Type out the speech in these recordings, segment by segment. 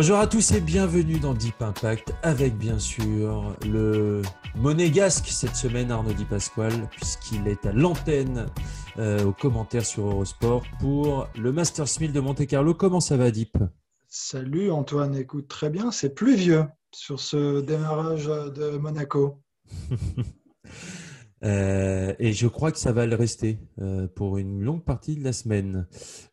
Bonjour à tous et bienvenue dans Deep Impact avec bien sûr le monégasque cette semaine Arnaud Di Pasquale puisqu'il est à l'antenne euh, aux commentaires sur Eurosport pour le Masters 1000 de Monte Carlo. Comment ça va Deep? Salut Antoine, écoute très bien, c'est pluvieux sur ce démarrage de Monaco. Euh, et je crois que ça va le rester euh, pour une longue partie de la semaine.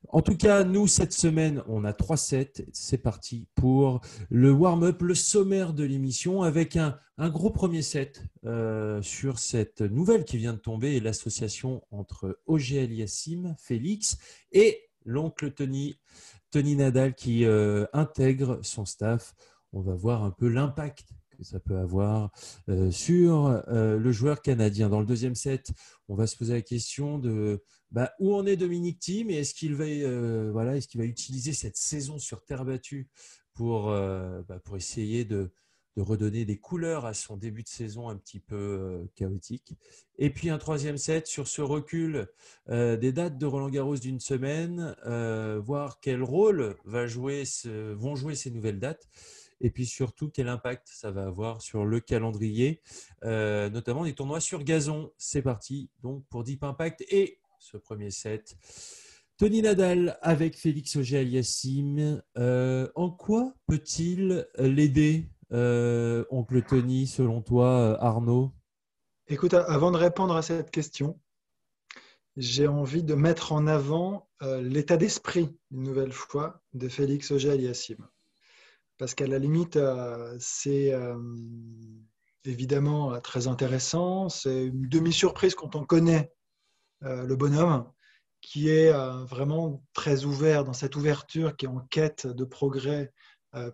En tout cas, nous, cette semaine, on a trois sets. C'est parti pour le warm-up, le sommaire de l'émission, avec un, gros premier set euh, sur cette nouvelle qui vient de tomber l'association entre OGL Yassim, Félix et l'oncle Tony, Tony Nadal qui intègre son staff. On va voir un peu l'impact que ça peut avoir euh, sur euh, le joueur canadien. Dans le deuxième set, on va se poser la question de bah, où en est Dominique Thiem et est-ce qu'il va, euh, voilà, est-ce va utiliser cette saison sur terre battue pour, bah, pour essayer de, de, redonner des couleurs à son début de saison un petit peu chaotique? Et puis un troisième set sur ce recul des dates de Roland Garros d'une semaine, voir quel rôle va jouer vont jouer ces nouvelles dates et puis surtout quel impact ça va avoir sur le calendrier, euh, notamment des tournois sur gazon. C'est parti donc pour Deep Impact et ce premier set. Tony Nadal avec Félix Auger-Aliassime. Euh, en quoi peut-il l'aider, euh, oncle Tony, selon toi, Arnaud? Écoute, avant de répondre à cette question, j'ai envie de mettre en avant l'état d'esprit, une nouvelle fois, de Félix Auger-Aliassime parce qu'à la limite, euh, c'est euh, évidemment euh, très intéressant. C'est une demi-surprise quand on connaît le bonhomme, qui est vraiment très ouvert dans cette ouverture, qui est en quête de progrès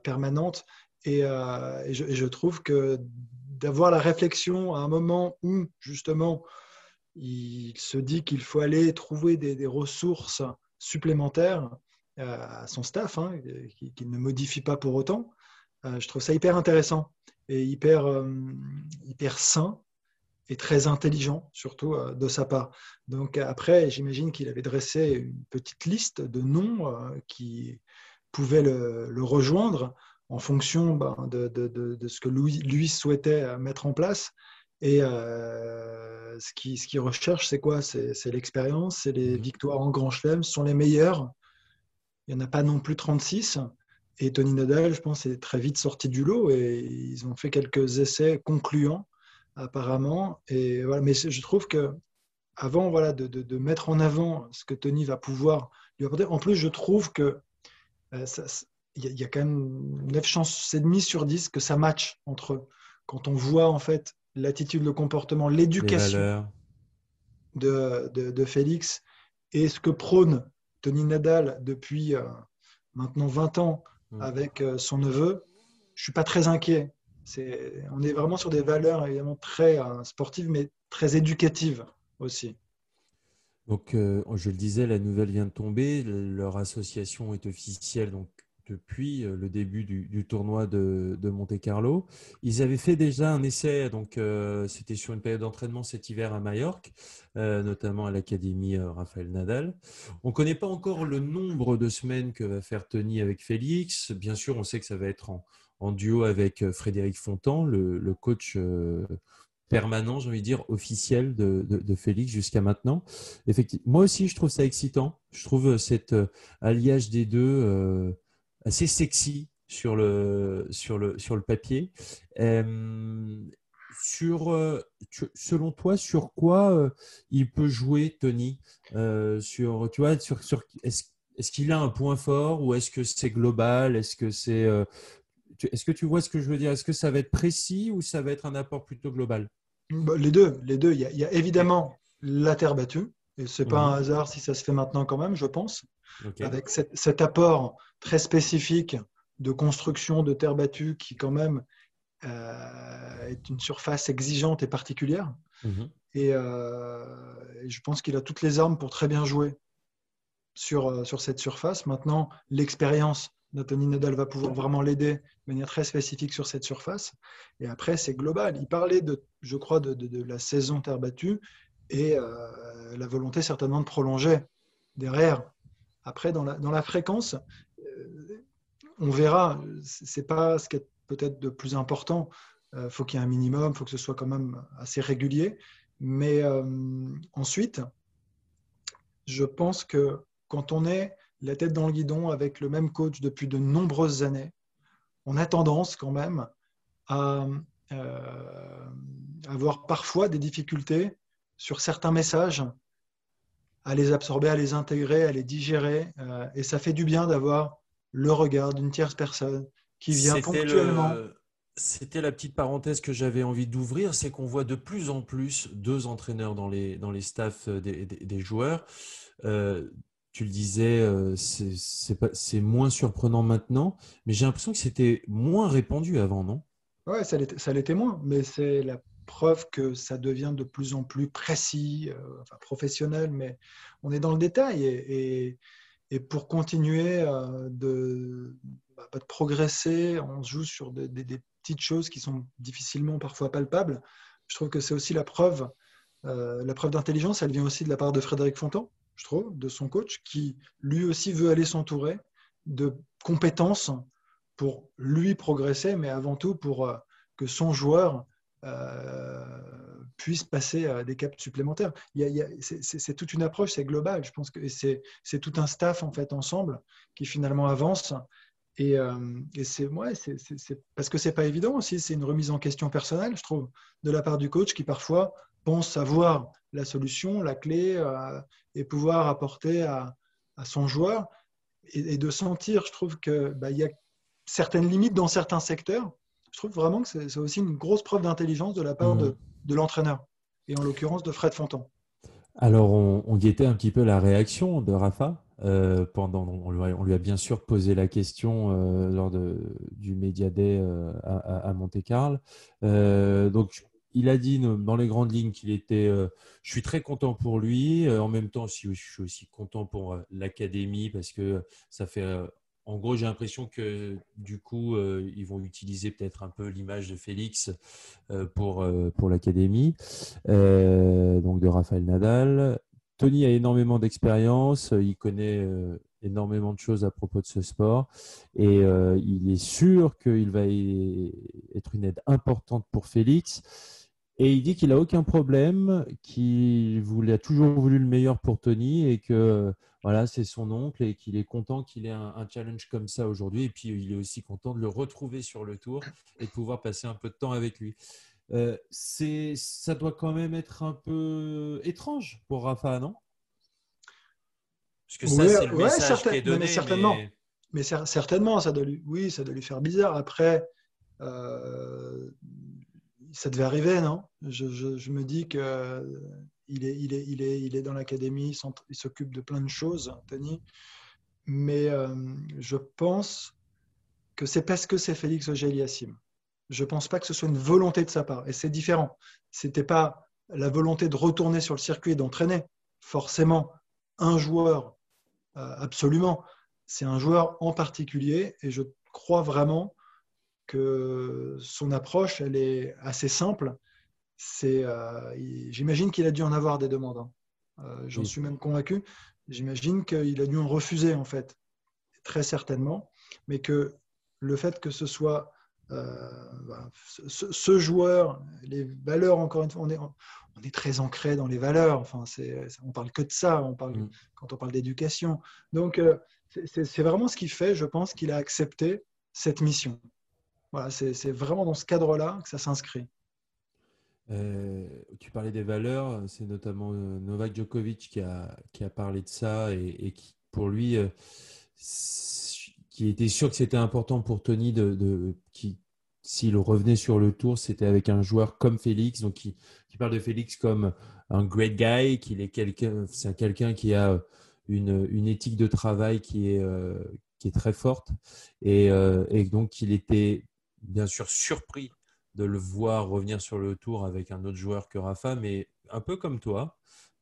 permanente. Et, je, trouve que d'avoir la réflexion à un moment où, justement, il se dit qu'il faut aller trouver des ressources supplémentaires, à son staff, hein, qui, ne modifie pas pour autant. Euh, je trouve ça hyper intéressant et hyper, euh, hyper sain et très intelligent, surtout euh, de sa part. Donc après, j'imagine qu'il avait dressé une petite liste de noms qui pouvaient le, rejoindre en fonction ben, de, de, ce que lui, lui, souhaitait mettre en place. Et ce qu'il ce qui recherche, c'est quoi? C'est l'expérience, c'est les mmh. victoires en Grand Chelem, sont les meilleures il n'y en a pas non plus 36. Et Tony Nadal, je pense, est très vite sorti du lot et ils ont fait quelques essais concluants, apparemment. Et voilà. Mais je trouve que avant voilà, de, de, mettre en avant ce que Tony va pouvoir lui apporter, en plus, je trouve que euh, il y, a quand même 9 chances et demie sur 10 que ça match entre eux. Quand on voit en fait l'attitude, le comportement, l'éducation de, de, Félix et ce que prône Tony Nadal depuis euh, maintenant 20 ans mm. avec euh, son neveu, je suis pas très inquiet. On est vraiment sur des valeurs évidemment très euh, sportives, mais très éducatives aussi. Donc, je le disais, la nouvelle vient de tomber. Leur association est officielle donc depuis euh, le début du, tournoi de, Monte Carlo. Ils avaient fait déjà un essai, donc euh, c'était sur une période d'entraînement cet hiver à Majorque, euh, notamment à l'Académie Raphaël Nadal. On ne connaît pas encore le nombre de semaines que va faire Tony avec Félix. Bien sûr, on sait que ça va être en, duo avec Frédéric Fontan, le, coach permanent, j'ai envie de dire, officiel de, Félix jusqu'à maintenant. Effectivement, moi aussi, je trouve ça excitant. Je trouve cet alliage des deux assez sexy sur le, sur le, sur le papier. Euh, sur, euh, selon toi, sur quoi euh, il peut jouer, Tony? Sur, tu vois, sur, sur, Est-ce est qu'il a un point fort ou est-ce que c'est global? Est-ce que c'est. est-ce que tu vois ce que je veux dire? Est-ce que ça va être précis ou ça va être un apport plutôt global? Bah, les deux, les deux. Il y a, évidemment la terre battue, et c'est pas un hasard si ça se fait maintenant quand même, je pense, avec cet apport très spécifique de construction de terre battue qui quand même euh, est une surface exigeante et particulière. Mhm. Euh, et, je pense qu'il a toutes les armes pour très bien jouer sur, euh, sur cette surface. Maintenant, l'expérience d'Anthony Nadal va pouvoir vraiment l'aider de manière très spécifique sur cette surface. Et après, c'est global. Il parlait, de, je crois, de, de, la saison terre battue et la volonté certainement de prolonger derrière. Après, dans la, fréquence, on verra. C'est pas ce qui est peut-être de plus important. Il euh, faut qu'il y ait un minimum, il faut que ce soit quand même assez régulier. Mais euh, ensuite, je pense que quand on est la tête dans le guidon avec le même coach depuis de nombreuses années, on a tendance quand même à euh, avoir parfois des difficultés sur certains messages, à les absorber, à les intégrer, à les digérer. et ça fait du bien d'avoir le regard d'une tierce personne qui vient ponctuellement. C'était la petite parenthèse que j'avais envie d'ouvrir, c'est qu'on voit de plus en plus deux entraîneurs dans les, dans les staffs des, des, joueurs. Euh, tu le disais, euh, c'est moins surprenant maintenant, mais j'ai l'impression que c'était moins répandu avant, non? Ouais, ça l'était moins, mais c'est la preuve que ça devient de plus en plus précis, euh, enfin, professionnel, mais on est dans le détail. Et, pour continuer de, bah, de progresser, on joue sur des, petites choses qui sont difficilement parfois palpables. Je trouve que c'est aussi la preuve, euh, la preuve d'intelligence, elle vient aussi de la part de Frédéric Fontan, je trouve, de son coach, qui lui aussi veut aller s'entourer de compétences pour lui progresser, mais avant tout pour euh, que son joueur euh, puisse passer à des caps supplémentaires. c'est toute une approche, c'est global. Je pense que c'est tout un staff en fait ensemble qui finalement avance et, euh, c'est ouais, parce que c'est pas évident aussi, c'est une remise en question personnelle, je trouve, de la part du coach qui parfois pense savoir la solution, la clé euh, et pouvoir apporter à, son joueur et, de sentir, je trouve qu'il bah, y a certaines limites dans certains secteurs. Je trouve vraiment que c'est aussi une grosse preuve d'intelligence de la part de, mmh. l'entraîneur et en l'occurrence de Fred Fontan. Alors, on, on guettait un petit peu la réaction de Rafa euh, pendant, on lui, a, bien sûr posé la question euh, lors de, du Media Day euh, à, à, Monte-Carlo. donc, il a dit dans les grandes lignes qu'il était. je suis très content pour lui. en même temps, je suis aussi content pour l'académie parce que ça fait. En gros, j'ai l'impression que du coup, ils vont utiliser peut-être un peu l'image de Félix pour, pour l'académie, donc de Raphaël Nadal. Tony a énormément d'expérience, euh, il connaît euh, énormément de choses à propos de ce sport et euh, il est sûr qu'il va être une aide importante pour Félix. Et il dit qu'il n'a aucun problème, qu'il a toujours voulu le meilleur pour Tony et que voilà, c'est son oncle et qu'il est content qu'il ait un, un, challenge comme ça aujourd'hui. Et puis il est aussi content de le retrouver sur le tour et de pouvoir passer un peu de temps avec lui. Euh, c'est, ça doit quand même être un peu étrange pour Rafa, non? Parce que ça, c'est le message qui est donné. Mais certainement, mais... certainement ça doit lui, oui, ça doit lui faire bizarre. Après, euh, ça devait arriver, non? Je, je, me dis que il est, dans l'académie, il s'occupe de plein de choses, Tony. Mais euh, je pense que c'est parce que c'est Félix Auger-Aliassime je ne pense pas que ce soit une volonté de sa part. Et c'est différent. Ce n'était pas la volonté de retourner sur le circuit et d'entraîner. Forcément, un joueur, euh, absolument. C'est un joueur en particulier. Et je crois vraiment que son approche, elle est assez simple. C'est, euh, j'imagine qu'il a dû en avoir des demandes. Hein. Euh, j'en suis même convaincu. J'imagine qu'il a dû en refuser, en fait, très certainement. Mais que le fait que ce soit euh, ce, joueur, les valeurs, encore une fois, on est, on est très ancré dans les valeurs. Enfin, c'est, on parle que de ça. On parle, mm. Quand on parle d'éducation. Donc, euh, c'est, vraiment ce qui fait, je pense, qu'il a accepté cette mission. Voilà, c'est, vraiment dans ce cadre-là que ça s'inscrit. Euh, tu parlais des valeurs, c'est notamment Novak Djokovic qui a, qui parlé de ça et, qui, pour lui, qui était sûr que c'était important pour Tony de, qui, s'il revenait sur le tour, c'était avec un joueur comme Félix, donc qui, parle de Félix comme un great guy, qu'il est quelqu'un, c'est quelqu'un qui a une, éthique de travail qui est, qui très forte, et, et donc il était bien sûr surpris de le voir revenir sur le tour avec un autre joueur que Rafa, mais un peu comme toi,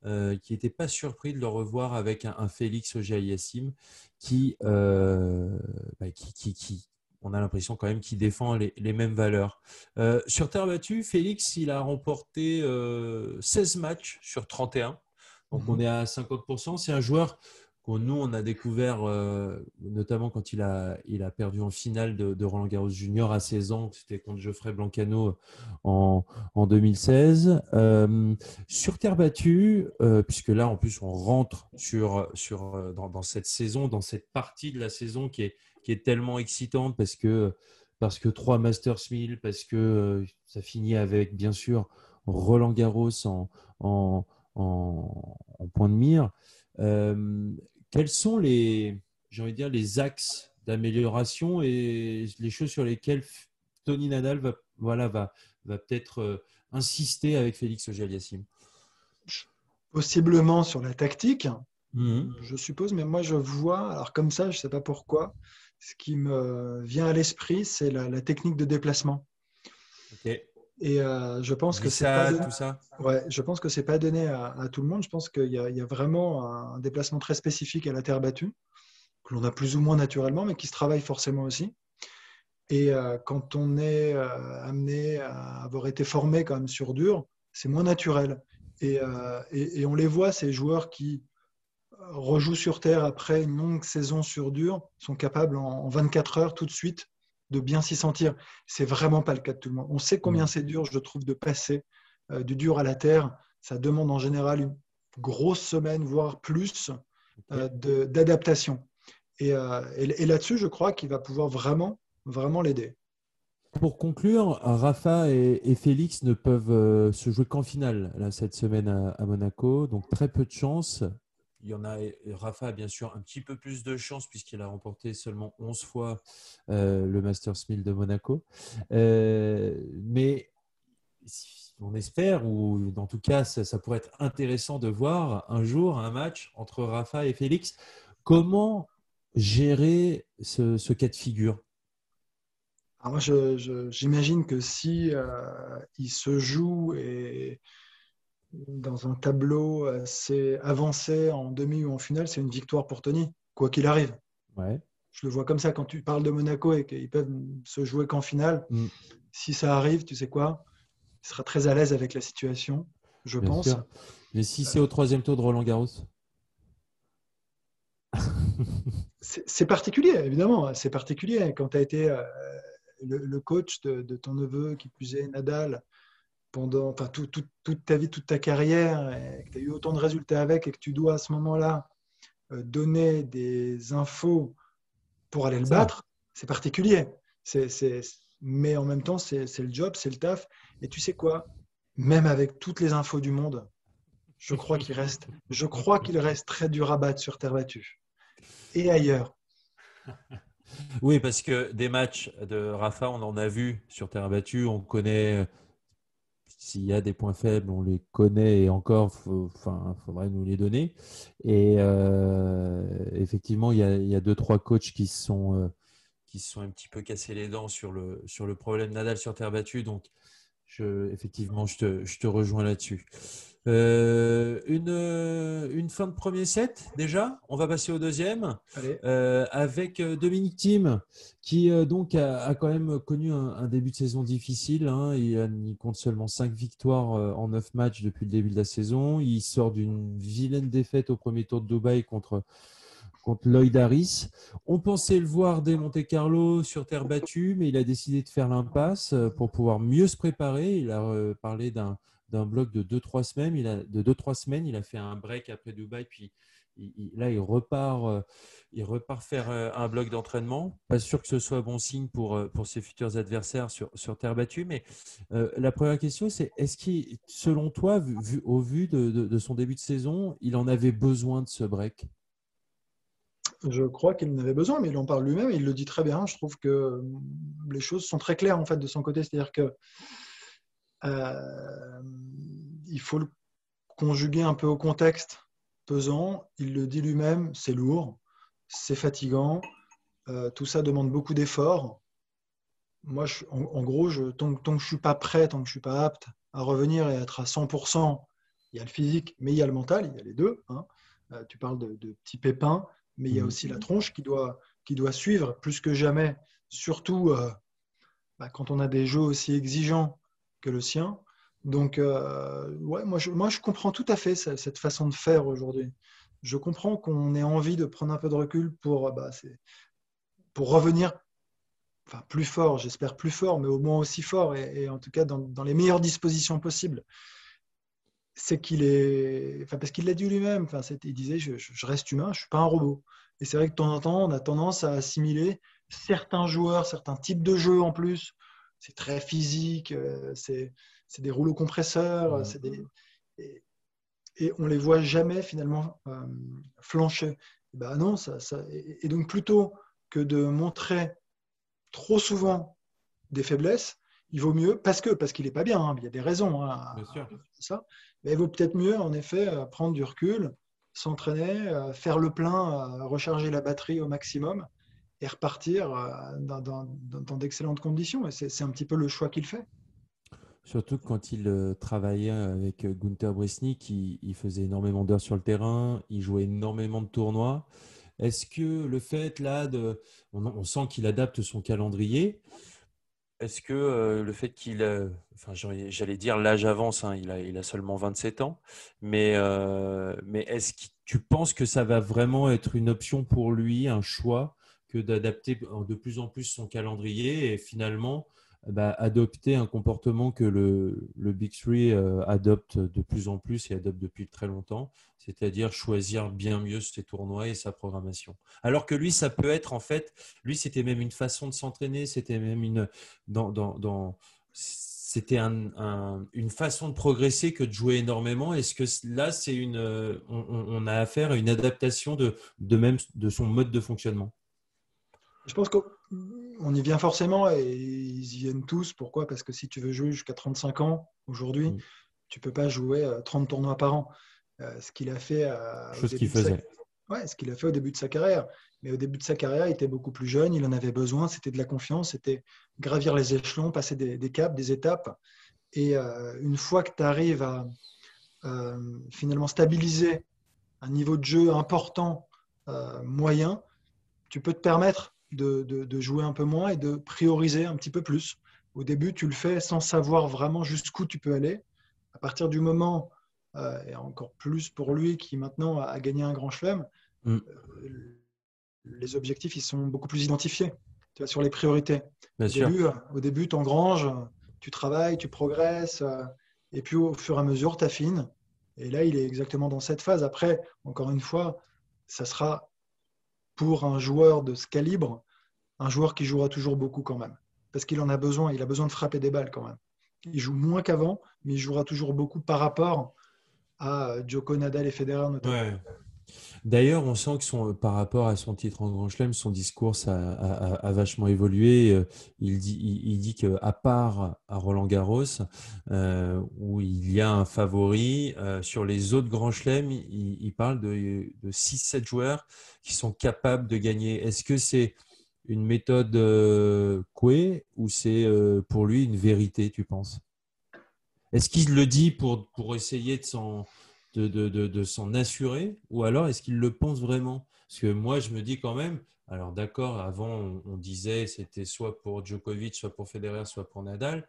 euh, qui n'était pas surpris de le revoir avec un, Félix Ogiayassim qui, euh, bah, qui, qui, on a l'impression quand même qu'il défend les, mêmes valeurs. Euh, sur terre battue, Félix, il a remporté 16 matchs sur 31. Donc mhm. on est à 50%. C'est un joueur nous, on a découvert, euh, notamment quand il a, perdu en finale de, Roland Garros Junior à 16 ans, c'était contre Geoffrey Blancano en, en 2016. Euh, sur terre battue, euh, puisque là, en plus, on rentre sur, sur, dans, cette saison, dans cette partie de la saison qui est, qui tellement excitante parce que, parce que trois Masters 1000, parce que ça finit avec, bien sûr, Roland Garros en point de mire quels sont les, j'ai envie de dire, les axes d'amélioration et les choses sur lesquelles Tony Nadal va, voilà, va, va peut-être euh, insister avec Félix auger Possiblement sur la tactique, mhm. je suppose, mais moi je vois, alors comme ça, je ne sais pas pourquoi, ce qui me vient à l'esprit, c'est la, technique de déplacement. Ok. Et euh, je pense que c'est pas donné... Ouais, je pense que c'est pas donné à, tout le monde. Je pense qu'il y, y, a vraiment un déplacement très spécifique à la terre battue que l'on a plus ou moins naturellement, mais qui se travaille forcément aussi. Et euh, quand on est euh, amené à avoir été formé quand même sur dur, c'est moins naturel. Et, et, et, on les voit, ces joueurs qui rejouent sur terre après une longue saison sur dur, sont capables en 24 heures tout de suite de bien s'y sentir. C'est vraiment pas le cas de tout le monde. On sait combien c'est dur, je trouve, de passer euh, du dur à la terre. Ça demande en général une grosse semaine, voire plus, euh, d'adaptation. Euh, et, là-dessus, je crois qu'il va pouvoir vraiment, vraiment l'aider. Pour conclure, Rafa et, Félix ne peuvent se jouer qu'en finale là, cette semaine à, Monaco, donc très peu de chance. Il y en a, Rafa a bien sûr un petit peu plus de chance puisqu'il a remporté seulement 11 fois euh, le Masters 1000 de Monaco. Euh, mais on espère, ou en tout cas, ça, pourrait être intéressant de voir un jour un match entre Rafa et Félix. Comment gérer ce, cas de figure? Moi, j'imagine que si euh, il se joue et dans un tableau assez avancé en demi ou en finale, c'est une victoire pour Tony, quoi qu'il arrive. Ouais. Je le vois comme ça quand tu parles de Monaco et qu'ils peuvent se jouer qu'en finale. Mm. Si ça arrive, tu sais quoi Il sera très à l'aise avec la situation, je pense. Mais si c'est au troisième tour de Roland Garros? C'est particulier, évidemment. C'est particulier. Quand tu as été euh, le, coach de, de, ton neveu, qui plus est Nadal, pendant enfin, toute ta vie, toute ta carrière, et que tu as eu autant de résultats avec et que tu dois à ce moment-là euh, donner des infos pour aller le battre, c'est particulier. Mais en même temps, c'est, le job, c'est le taf. Et tu sais quoi? Même avec toutes les infos du monde, je crois qu'il reste, je crois qu'il reste très dur à battre sur terre battue et ailleurs. Oui, parce que des matchs de Rafa, on en a vu sur terre battue. On connaît s'il y a des points faibles, on les connaît et encore, enfin, faudrait nous les donner. Et euh, effectivement, il y, a, deux trois coachs qui se sont euh, sont un petit peu cassés les dents sur le sur le problème Nadal sur terre battue. Donc, je, effectivement, je te, je te rejoins là-dessus. Euh, une, une, fin de premier set déjà. On va passer au deuxième euh, avec euh, Dominique Thiem qui donc a, quand même connu un, début de saison difficile. Hein. Il, compte seulement 5 victoires en 9 matchs depuis le début de la saison. Il sort d'une vilaine défaite au premier tour de Dubaï contre contre Lloyd Harris. On pensait le voir dès Monte Carlo sur terre battue, mais il a décidé de faire l'impasse pour pouvoir mieux se préparer. Il a parlé d'un bloc de 2-3 semaines. Il a, de 2-3 semaines, il a fait un break après Dubaï, puis là, il repart, euh, il repart faire euh, un bloc d'entraînement. Pas sûr que ce soit bon signe pour, euh, ses futurs adversaires sur, terre battue. Mais la première question, c'est est-ce qu'il, selon toi, au vu de, son début de saison, il en avait besoin de ce break? Je crois qu'il en avait besoin, mais il en parle lui-même, il le dit très bien. Je trouve que les choses sont très claires en fait de son côté, c'est-à-dire que euh, il faut le conjuguer un peu au contexte pesant. Il le dit lui-même, c'est lourd, c'est fatigant, euh, tout ça demande beaucoup d'efforts. Moi, en, gros, tant, que je ne suis pas prêt, tant que je ne suis pas apte à revenir et être à 100%, il y a le physique, mais il y a le mental, il y a les deux. Hein. Euh, tu parles de, petits pépins, mais il y a mmh. aussi la tronche qui doit, qui doit suivre plus que jamais, surtout euh, bah, quand on a des jeux aussi exigeants que le sien. Donc, ouais, moi je, moi, je comprends tout à fait cette façon de faire aujourd'hui. Je comprends qu'on ait envie de prendre un peu de recul pour, bah, pour revenir enfin, plus fort, j'espère plus fort, mais au moins aussi fort, et, en tout cas dans, les meilleures dispositions possibles. C'est qu'il est, enfin, parce qu'il l'a dit lui-même, enfin, il disait je, reste humain, je ne suis pas un robot. Et c'est vrai que de temps en temps, on a tendance à assimiler certains joueurs, certains types de jeux en plus. C'est très physique, euh, c'est des rouleaux compresseurs, des, et, et, on les voit jamais finalement euh, flancher. Ben non, ça, ça, et donc plutôt que de montrer trop souvent des faiblesses, il vaut mieux, parce que parce qu'il n'est pas bien, hein, il y a des raisons hein, ça, mais il vaut peut-être mieux en effet euh, prendre du recul, s'entraîner, euh, faire le plein, euh, recharger la batterie au maximum et repartir dans, d'excellentes conditions. Et c'est un petit peu le choix qu'il fait. Surtout quand il travaillait avec Gunther Bresnik, il faisait énormément d'heures sur le terrain, il jouait énormément de tournois. Est-ce que le fait là de, on, sent qu'il adapte son calendrier. Est-ce que le fait qu'il, enfin j'allais dire l'âge avance, hein, il, a, a, seulement 27 ans, mais, mais est-ce que tu penses que ça va vraiment être une option pour lui, un choix, que d'adapter de plus en plus son calendrier et finalement bah, adopter un comportement que le, le Big Three euh, adopte de plus en plus et adopte depuis très longtemps, c'est-à-dire choisir bien mieux ses tournois et sa programmation. Alors que lui, ça peut être en fait, lui, c'était même une façon de s'entraîner, c'était même une, dans, dans, dans c'était un, une façon de progresser que de jouer énormément. Est-ce que là, c'est une, on, on, a affaire à une adaptation de, de même de son mode de fonctionnement? Je pense que on y vient forcément et ils y viennent tous. Pourquoi? Parce que si tu veux jouer jusqu'à 35 ans aujourd'hui, mm. tu peux pas jouer 30 tournois par an. Euh, ce qu'il a fait, euh, Chose qu'il faisait. Ouais, ce qu'il a fait au début de sa carrière. Mais au début de sa carrière, il était beaucoup plus jeune, il en avait besoin, c'était de la confiance, c'était gravir les échelons, passer des, caps, des étapes. Et euh, une fois que tu arrives à finalement stabiliser un niveau de jeu important, moyen, tu peux te permettre de, jouer un peu moins et de prioriser un petit peu plus. Au début, tu le fais sans savoir vraiment jusqu'où tu peux aller. À partir du moment, euh, et encore plus pour lui qui maintenant a, gagné un grand chelem, mm. euh, les objectifs ils sont beaucoup plus identifiés tu vois, sur les priorités. au, Début, euh, au début, tu engranges, tu travailles, tu progresses, et puis au fur et à mesure, tu affines. Et là, il est exactement dans cette phase. Après, encore une fois, ça sera pour un joueur de ce calibre, un joueur qui jouera toujours beaucoup quand même. Parce qu'il en a besoin, il a besoin de frapper des balles quand même. Il joue moins qu'avant, mais il jouera toujours beaucoup par rapport à Djoko, Nadal et Federer notamment. D'ailleurs, on sent que son, par rapport à son titre en Grand Chelem, son discours a, vachement évolué. Euh, il dit, qu'à part à Roland Garros, euh, où il y a un favori, euh, sur les autres Grands Chelem, il, parle de, de 6-7 joueurs qui sont capables de gagner. Est-ce que c'est une méthode euh, ou c'est pour lui une vérité, tu penses? Est-ce qu'il le dit pour essayer de s'en de, s'en assurer ou alors est-ce qu'il le pense vraiment? Parce que moi, je me dis quand même, alors d'accord, avant, on, disait c'était soit pour Djokovic, soit pour Federer, soit pour Nadal,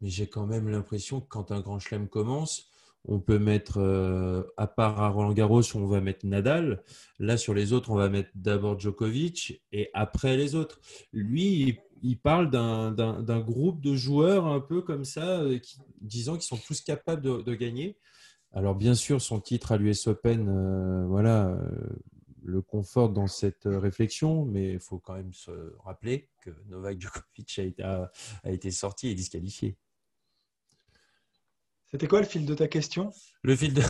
mais j'ai quand même l'impression que quand un grand chelem commence, on peut mettre, euh, à part à Roland Garros, on va mettre Nadal. Là, sur les autres, on va mettre d'abord Djokovic et après les autres. Lui, il, parle d'un groupe de joueurs un peu comme ça, euh, qui, disant qu'ils sont tous capables de gagner. Alors bien sûr, son titre à l'US Open, euh, voilà, euh, le conforte dans cette euh, réflexion, mais il faut quand même se rappeler que Novak Djokovic a été, sorti et disqualifié. C'était quoi le fil de ta question? Le fil de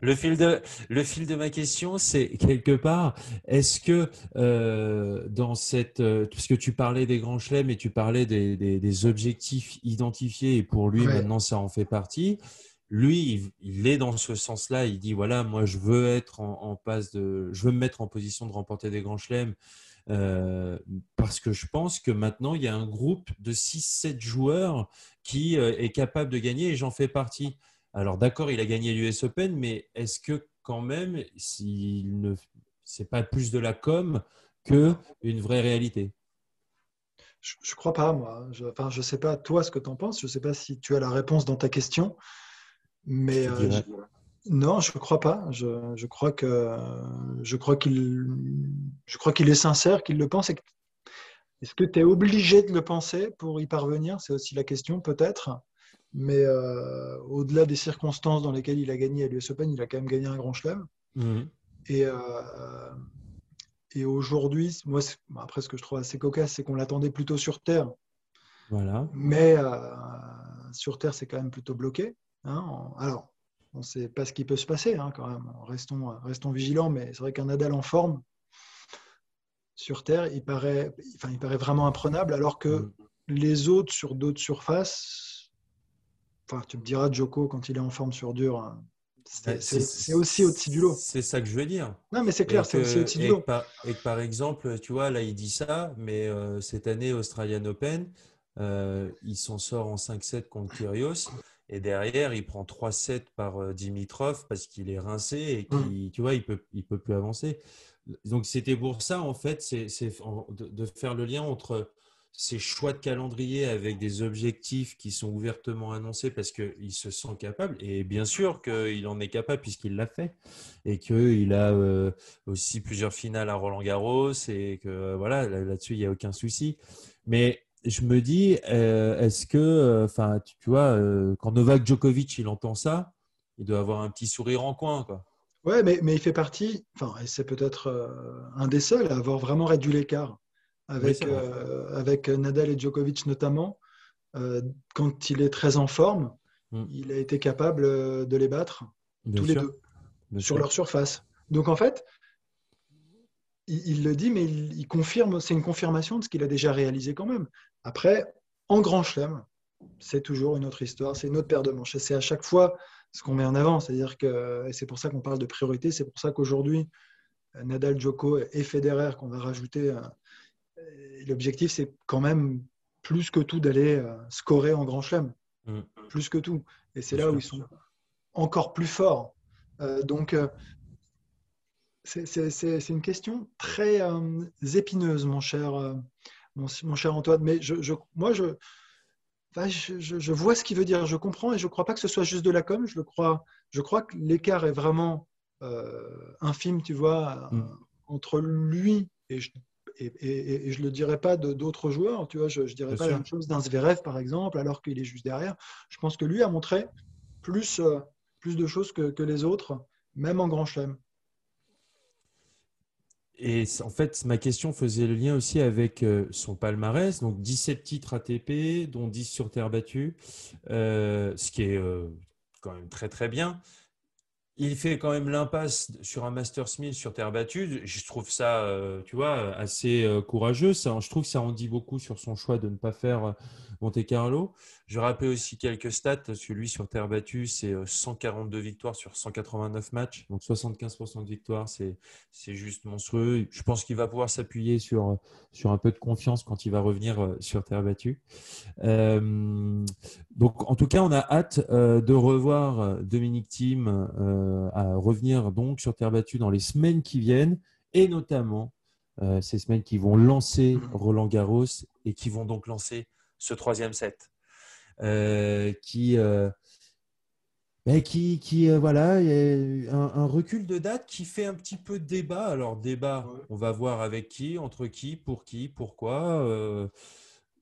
le, fil de, le fil de ma question, c'est quelque part, est-ce que euh, dans cette. Euh, puisque tu parlais des grands chelems et tu parlais des, des, objectifs identifiés, et pour lui, maintenant, ça en fait partie. Lui, il, est dans ce sens-là. Il dit voilà, moi, je veux être en, en, passe de. Je veux me mettre en position de remporter des grands chelems. Euh, parce que je pense que maintenant, il y a un groupe de 6-7 joueurs qui est capable de gagner et j'en fais partie. Alors d'accord, il a gagné l'US Open, mais est-ce que quand même, s'il ne, c'est pas plus de la com que une vraie réalité? Je ne crois pas, moi. Je, enfin, je sais pas toi ce que tu en penses. Je ne sais pas si tu as la réponse dans ta question, mais euh, non, je ne crois pas. Je, crois que je crois qu'il, je crois qu'il est sincère, qu'il le pense. Est-ce que tu es obligé de le penser pour y parvenir? C'est aussi la question, peut-être. Mais euh, au-delà des circonstances dans lesquelles il a gagné à l'US Open, il a quand même gagné un grand chelem. Mhm. Et, euh, et aujourd'hui, moi, après, ce que je trouve assez cocasse, c'est qu'on l'attendait plutôt sur Terre. Voilà. Mais euh, sur Terre, c'est quand même plutôt bloqué. Hein. Alors, on ne sait pas ce qui peut se passer hein, quand même. Restons, restons vigilants, mais c'est vrai qu'un Nadal en forme sur Terre, il paraît, enfin, il paraît vraiment imprenable, alors que mhm. les autres sur d'autres surfaces Enfin, tu me diras, Joko, quand il est en forme sur dur, hein, c'est aussi au-dessus du lot. C'est ça que je veux dire. Non, mais c'est clair, c'est aussi au-dessus du lot. et par exemple, tu vois, là, il dit ça, mais euh, cette année, Australian Open, euh, il s'en sort en 5-7 contre Kyrgios. Et derrière, il prend 3-7 par euh, Dimitrov parce qu'il est rincé et mm. tu vois, il peut, il peut plus avancer. Donc, c'était pour ça, en fait, c'est de, faire le lien entre ces choix de calendrier avec des objectifs qui sont ouvertement annoncés parce qu'il se sent capable. Et bien sûr qu'il en est capable puisqu'il l'a fait. Et qu'il a euh, aussi plusieurs finales à Roland Garros. Et que voilà, là-dessus, il n'y a aucun souci. Mais je me dis, euh, est-ce que, euh, enfin, tu, vois, quand Novak Djokovic, il entend ça, il doit avoir un petit sourire en coin, quoi. Ouais, mais, mais il fait partie, enfin, c'est peut-être un des seuls à avoir vraiment réduit l'écart avec, euh, avec Nadal et Djokovic notamment. Euh, quand il est très en forme, mm. il a été capable euh, de les battre tous les deux sur leur surface. Donc en fait, il, le dit, mais il, confirme, c'est une confirmation de ce qu'il a déjà réalisé quand même. Après, en grand chelem, c'est toujours une autre histoire, c'est une autre paire de manches. C'est à chaque fois ce qu'on met en avant. C'est-à-dire que, c'est pour ça qu'on parle de priorité, c'est pour ça qu'aujourd'hui, Nadal, Djoko et Federer, qu'on va rajouter l'objectif, c'est quand même plus que tout d'aller euh, scorer en grand chelem. Mm. Plus que tout. Et c'est là où ils sont encore plus forts. Euh, donc, euh, c'est une question très épineuse, mon cher, mon, cher Antoine. Mais je, moi, je, je, vois ce qu'il veut dire, je comprends et je ne crois pas que ce soit juste de la com. Je, crois, je crois que l'écart est vraiment infime, tu vois, mm. entre lui et et, je ne le dirais pas d'autres joueurs, tu vois, je ne dirais pas la même chose d'un Zverev, par exemple, alors qu'il est juste derrière. Je pense que lui a montré plus, euh, plus de choses que, les autres, même en grand chelem. Et en fait, ma question faisait le lien aussi avec euh, son palmarès, donc 17 titres ATP, dont 10 sur terre battue, euh, ce qui est quand même très très bien il fait quand même l'impasse sur un Master Smith sur terre battue. Je trouve ça, euh, tu vois, assez euh, courageux. Je trouve que ça en dit beaucoup sur son choix de ne pas faire euh, Monte Carlo. Je rappelle aussi quelques stats. Celui sur terre battue, c'est 142 victoires sur 189 matchs, donc 75% de victoires. C'est juste monstrueux. Je pense qu'il va pouvoir s'appuyer sur, sur un peu de confiance quand il va revenir sur terre battue. donc, en tout cas, on a hâte de revoir Dominique Thiem à revenir donc sur terre battue dans les semaines qui viennent et notamment ces semaines qui vont lancer Roland Garros et qui vont donc lancer ce troisième set. Euh, qui, euh, qui, qui euh, voilà, un, un, recul de date qui fait un petit peu débat. Alors, débat, on va voir avec qui, entre qui, pour qui, pourquoi.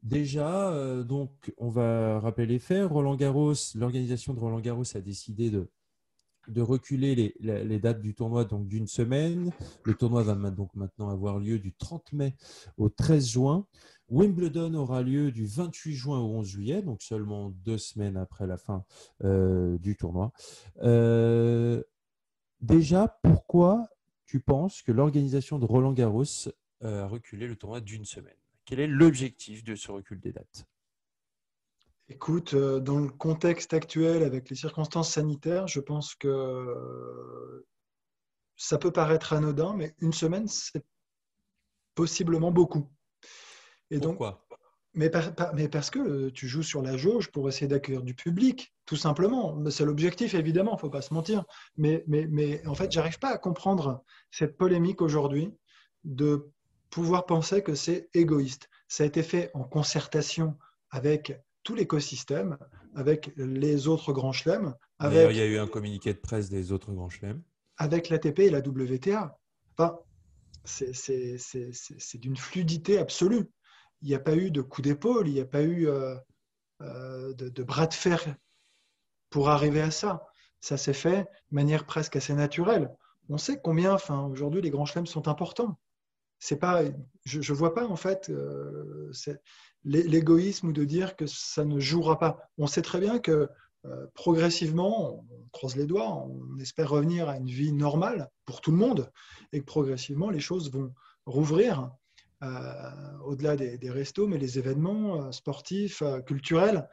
déjà, donc, on va rappeler les faits. Roland Garros, l'organisation de Roland Garros a décidé de, de reculer les, les, dates du tournoi donc d'une semaine. Le tournoi va donc maintenant avoir lieu du 30 mai au 13 juin. Wimbledon aura lieu du 28 juin au 11 juillet, donc seulement deux semaines après la fin euh, du tournoi. Euh, Déjà, pourquoi tu penses que l'organisation de Roland Garros a reculé le tournoi d'une semaine? Quel est l'objectif de ce recul des dates? Écoute, euh, dans le contexte actuel, avec les circonstances sanitaires, je pense que ça peut paraître anodin, mais une semaine, c'est possiblement beaucoup. Et Pourquoi? mais, mais, parce que tu joues sur la jauge pour essayer d'accueillir du public, tout simplement. C'est l'objectif, évidemment, il ne faut pas se mentir. Mais, mais, mais en fait, j'arrive pas à comprendre cette polémique aujourd'hui de pouvoir penser que c'est égoïste. Ça a été fait en concertation avec tout l'écosystème, avec les autres grands chelems. Avec, il y a eu un communiqué de presse des autres grands chelems. Avec l'ATP et la WTA. Enfin, c'est d'une fluidité absolue. Il n'y a pas eu de coup d'épaule, il n'y a pas eu euh, euh, de, bras de fer pour arriver à ça. Ça s'est fait de manière presque assez naturelle. On sait combien, enfin, aujourd'hui, les grands chelems sont importants. C'est pas, je ne vois pas en fait euh, l'égoïsme ou de dire que ça ne jouera pas. On sait très bien que progressivement, on croise les doigts, on espère revenir à une vie normale pour tout le monde et que progressivement les choses vont rouvrir au-delà des, restos, mais les événements euh, sportifs, culturels.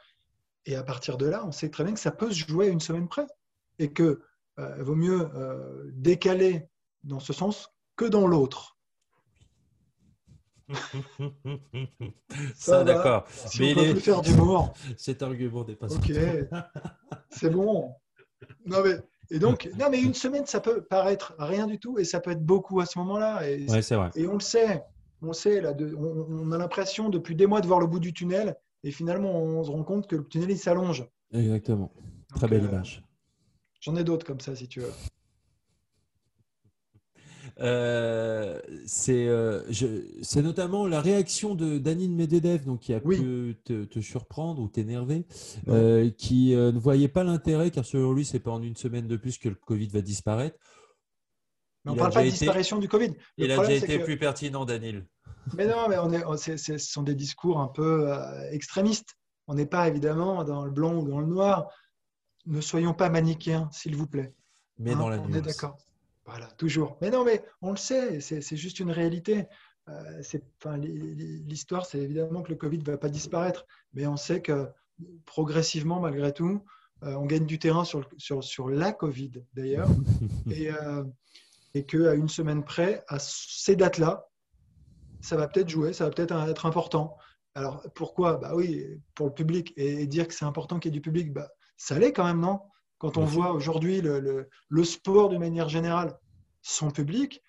Et à partir de là, on sait très bien que ça peut se jouer à une semaine près et que vaut mieux décaler dans ce sens que dans l'autre. ça, d'accord. Si mais on peut plus faire d'humour. Cet argument dépasse. Ok, c'est bon. Non mais et donc, non mais une semaine, ça peut paraître rien du tout et ça peut être beaucoup à ce moment-là. Et, ouais, c'est vrai. et on le sait, on sait là, on, a l'impression depuis des mois de voir le bout du tunnel et finalement on se rend compte que le tunnel il s'allonge. Exactement. Très belle euh, image. J'en ai d'autres comme ça si tu veux. Euh, euh, c'est notamment la réaction de Danine Medvedev, donc qui a pu te, surprendre ou t'énerver, euh, qui ne voyait pas l'intérêt, car selon lui, c'est pas en une semaine de plus que le Covid va disparaître. Mais on ne parle pas de disparition du Covid. il a déjà été plus pertinent, Danil. Mais non, mais on est, ce sont des discours un peu extrémistes. On n'est pas évidemment dans le blanc ou dans le noir. Ne soyons pas manichéens, s'il vous plaît. Mais dans la hein, On est d'accord. Voilà, toujours. Mais non, mais on le sait, c'est juste une réalité. Euh, L'histoire, c'est évidemment que le Covid ne va pas disparaître, mais on sait que progressivement, malgré tout, euh, on gagne du terrain sur, sur, sur la Covid d'ailleurs, et, euh, et qu'à une semaine près, à ces dates-là, ça va peut-être jouer, ça va peut-être être important. Alors pourquoi? Bah oui, pour le public, et, dire que c'est important qu'il y ait du public, bah, ça l'est quand même, non? Quand on voit aujourd'hui le, sport d'une manière générale, son public,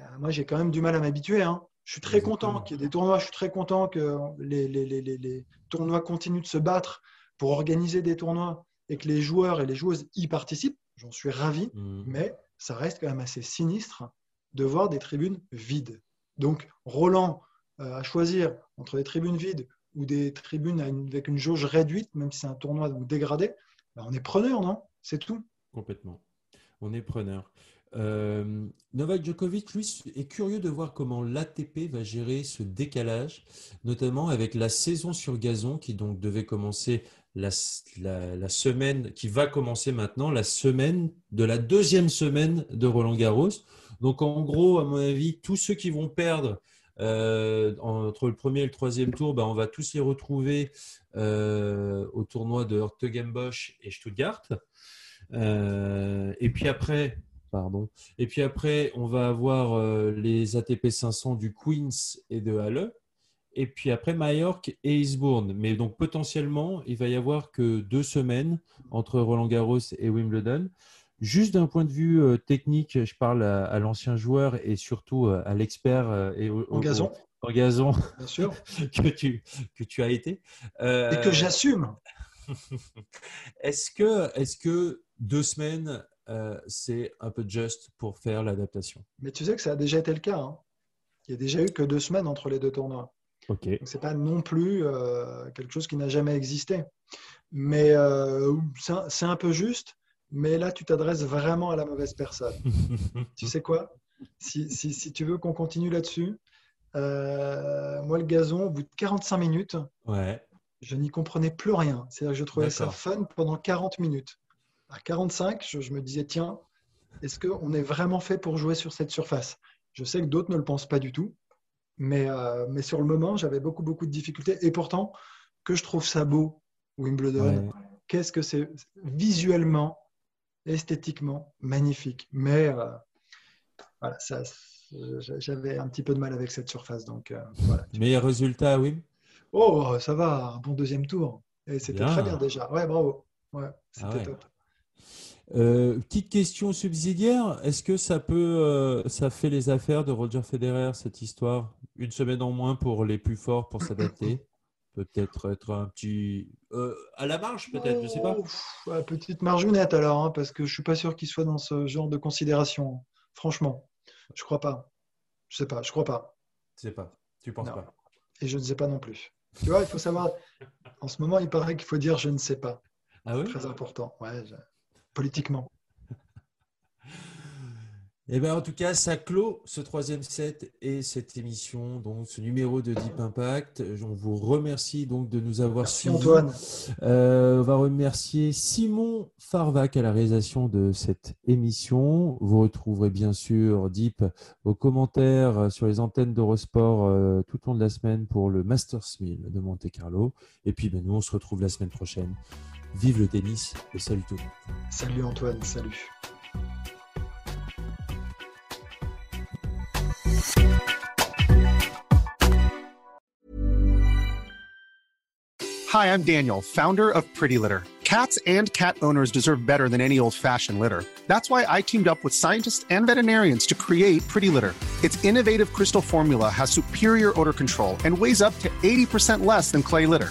euh, moi j'ai quand même du mal à m'habituer. Hein. Je suis très content qu'il y ait des tournois, je suis très content que les, tournois continuent de se battre pour organiser des tournois et que les joueurs et les joueuses y participent. J'en suis ravi, mmh. mais ça reste quand même assez sinistre de voir des tribunes vides. Donc Roland euh, à choisir entre des tribunes vides ou des tribunes avec une jauge réduite, même si c'est un tournoi dégradé, bah, on est preneur, non? C'est tout. Complètement. On est preneur. Euh, Novak Djokovic, lui, est curieux de voir comment l'ATP va gérer ce décalage, notamment avec la saison sur gazon qui donc devait commencer la, semaine, qui va commencer maintenant, la semaine de la deuxième semaine de Roland Garros. Donc en gros, à mon avis, tous ceux qui vont perdre euh, entre le premier et le troisième tour, bah, on va tous les retrouver euh, au tournoi de Hertogenbosch et Stuttgart. Euh, et puis après, pardon. Et puis après, on va avoir les ATP 500 du Queens et de Halle. Et puis après, Majorque et Eastbourne. Mais donc potentiellement, il va y avoir que deux semaines entre Roland Garros et Wimbledon. Juste d'un point de vue euh, technique, je parle à, l'ancien joueur et surtout euh, à l'expert euh, et au, en gazon, en gazon Bien sûr. que, tu, que tu as été. et que j'assume. est-ce que, est que deux semaines, c'est un peu juste pour faire l'adaptation? Mais tu sais que ça a déjà été le cas. Hein. Il y a déjà eu que deux semaines entre les deux tournois. Ok. Ce n'est pas non plus quelque chose qui n'a jamais existé. Mais c'est un peu juste mais là, tu t'adresses vraiment à la mauvaise personne. tu sais quoi? Si, tu veux qu'on continue là-dessus, euh, moi, le gazon, au bout de 45 minutes, ouais. je n'y comprenais plus rien. C'est-à-dire que je trouvais ça fun pendant 40 minutes. À 45, je, me disais, tiens, est-ce qu'on est vraiment fait pour jouer sur cette surface? Je sais que d'autres ne le pensent pas du tout, mais, euh, mais sur le moment, j'avais beaucoup, beaucoup de difficultés. Et pourtant, que je trouve ça beau, Wimbledon, qu'est-ce que c'est visuellement, esthétiquement, magnifique. Mais euh, voilà, ça, j'avais un petit peu de mal avec cette surface. Donc, euh, voilà. Meilleur résultat, oui Oh, ça va, un bon deuxième tour. Et c'était très bien déjà. Ouais, bravo. Ouais, c'était ah top. Euh, petite question subsidiaire, est-ce que ça peut, euh, ça fait les affaires de Roger Federer cette histoire? Une semaine en moins pour les plus forts pour s'adapter? Peut-être être un petit euh, à la marge, peut-être, je sais pas. Oh, petite margeonnette alors, hein, parce que je suis pas sûr qu'il soit dans ce genre de considération. Franchement, je crois pas. Je sais pas, je crois pas. Tu sais pas, tu penses pas. Et je ne sais pas non plus. Tu vois, il faut savoir. En ce moment, il paraît qu'il faut dire je ne sais pas. Ah oui? Très important. Ouais, politiquement. Eh bien, en tout cas, ça clôt ce troisième set et cette émission, donc ce numéro de Deep Impact. On vous remercie donc de nous avoir suivis. Antoine. Euh, on va remercier Simon Farvac à la réalisation de cette émission. Vous retrouverez bien sûr Deep vos commentaires sur les antennes d'Eurosport euh, tout au long de la semaine pour le Masters 1000 de Monte Carlo. Et puis, ben, nous, on se retrouve la semaine prochaine. Vive le tennis et salut tout le monde. Salut Antoine, salut. Hi, I'm Daniel, founder of Pretty Litter. Cats and cat owners deserve better than any old-fashioned litter. That's why I teamed up with scientists and veterinarians to create Pretty Litter. Its innovative crystal formula has superior odor control and weighs up to 80% less than clay litter.